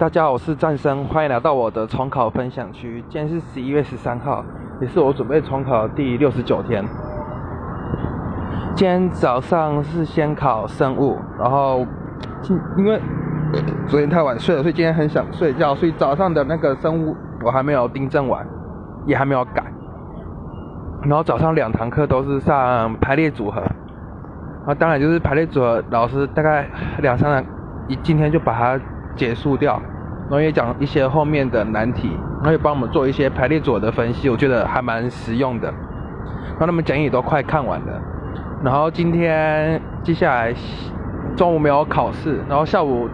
大家好，我是战生，欢迎来到我的重考分享区。今天是十一月十三号，也是我准备重考第六十九天。今天早上是先考生物，然后今因为昨天太晚睡了，所以今天很想睡觉，所以早上的那个生物我还没有订正完，也还没有改。然后早上两堂课都是上排列组合，然后当然就是排列组合，老师大概两三堂，一今天就把它。结束掉，然后也讲一些后面的难题，然后也帮我们做一些排列组合的分析，我觉得还蛮实用的。然后他们讲义都快看完了，然后今天接下来中午没有考试，然后下午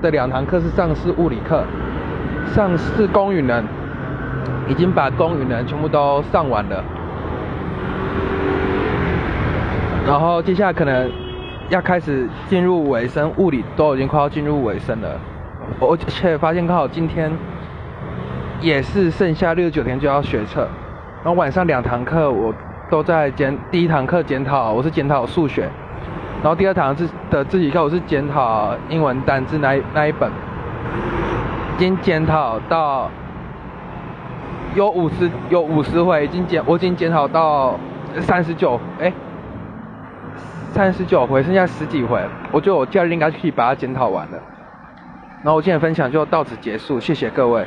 的两堂课是上是物理课，上是公语能，已经把公语能全部都上完了，然后接下来可能要开始进入尾声，物理都已经快要进入尾声了。而且发现刚好今天也是剩下六十九天就要学测，然后晚上两堂课我都在检，第一堂课检讨，我是检讨数学，然后第二堂是的自习课我是检讨英文单字那那一本，已经检讨到有五十有五十回，已经检我已经检讨到三十九哎，三十九回剩下十几回，我觉得我假日应该可以把它检讨完了。那我今天分享就到此结束，谢谢各位。